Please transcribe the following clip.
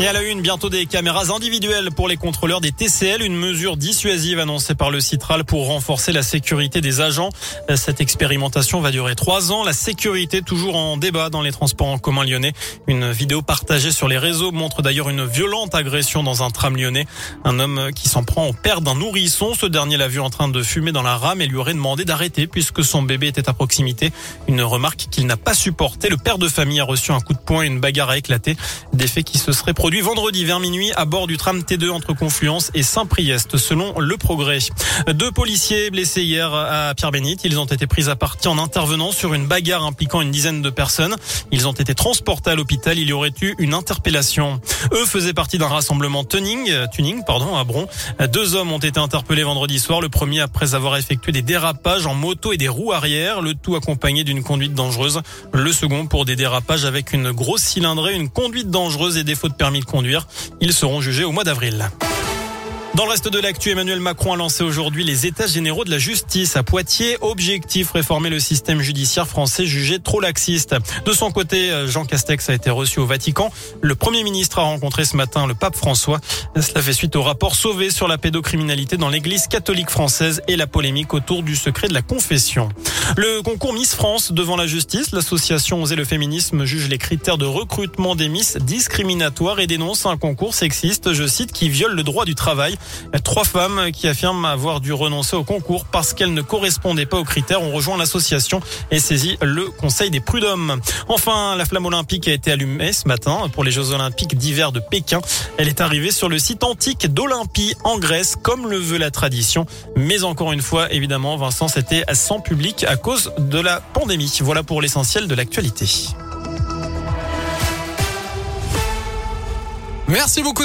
Et à la une, bientôt des caméras individuelles pour les contrôleurs des TCL, une mesure dissuasive annoncée par le Citral pour renforcer la sécurité des agents. Cette expérimentation va durer trois ans. La sécurité toujours en débat dans les transports en commun lyonnais. Une vidéo partagée sur les réseaux montre d'ailleurs une violente agression dans un tram lyonnais. Un homme qui s'en prend au père d'un nourrisson. Ce dernier l'a vu en train de fumer dans la rame et lui aurait demandé d'arrêter puisque son bébé était à proximité. Une remarque qu'il n'a pas supportée. Le père de famille a reçu un coup de poing et une bagarre a éclaté. Des faits qui se seraient produit vendredi vers minuit à bord du tram T2 entre Confluence et Saint-Priest, selon le progrès. Deux policiers blessés hier à Pierre-Bénite. Ils ont été pris à partie en intervenant sur une bagarre impliquant une dizaine de personnes. Ils ont été transportés à l'hôpital. Il y aurait eu une interpellation. Eux faisaient partie d'un rassemblement tuning, tuning, pardon, à Bron. Deux hommes ont été interpellés vendredi soir. Le premier après avoir effectué des dérapages en moto et des roues arrière, le tout accompagné d'une conduite dangereuse. Le second pour des dérapages avec une grosse cylindrée, une conduite dangereuse et défaut de permis de conduire. Ils seront jugés au mois d'avril. Dans le reste de l'actu, Emmanuel Macron a lancé aujourd'hui les états généraux de la justice à Poitiers. Objectif, réformer le système judiciaire français jugé trop laxiste. De son côté, Jean Castex a été reçu au Vatican. Le Premier ministre a rencontré ce matin le pape François. Cela fait suite au rapport sauvé sur la pédocriminalité dans l'église catholique française et la polémique autour du secret de la confession. Le concours Miss France devant la justice, l'association Oser le féminisme juge les critères de recrutement des Miss discriminatoires et dénonce un concours sexiste, je cite, qui viole le droit du travail. Trois femmes qui affirment avoir dû renoncer au concours parce qu'elles ne correspondaient pas aux critères ont rejoint l'association et saisi le Conseil des prud'hommes. Enfin, la flamme olympique a été allumée ce matin pour les Jeux olympiques d'hiver de Pékin. Elle est arrivée sur le site antique d'Olympie en Grèce comme le veut la tradition. Mais encore une fois, évidemment, Vincent, c'était sans public cause de la pandémie. Voilà pour l'essentiel de l'actualité. Merci beaucoup.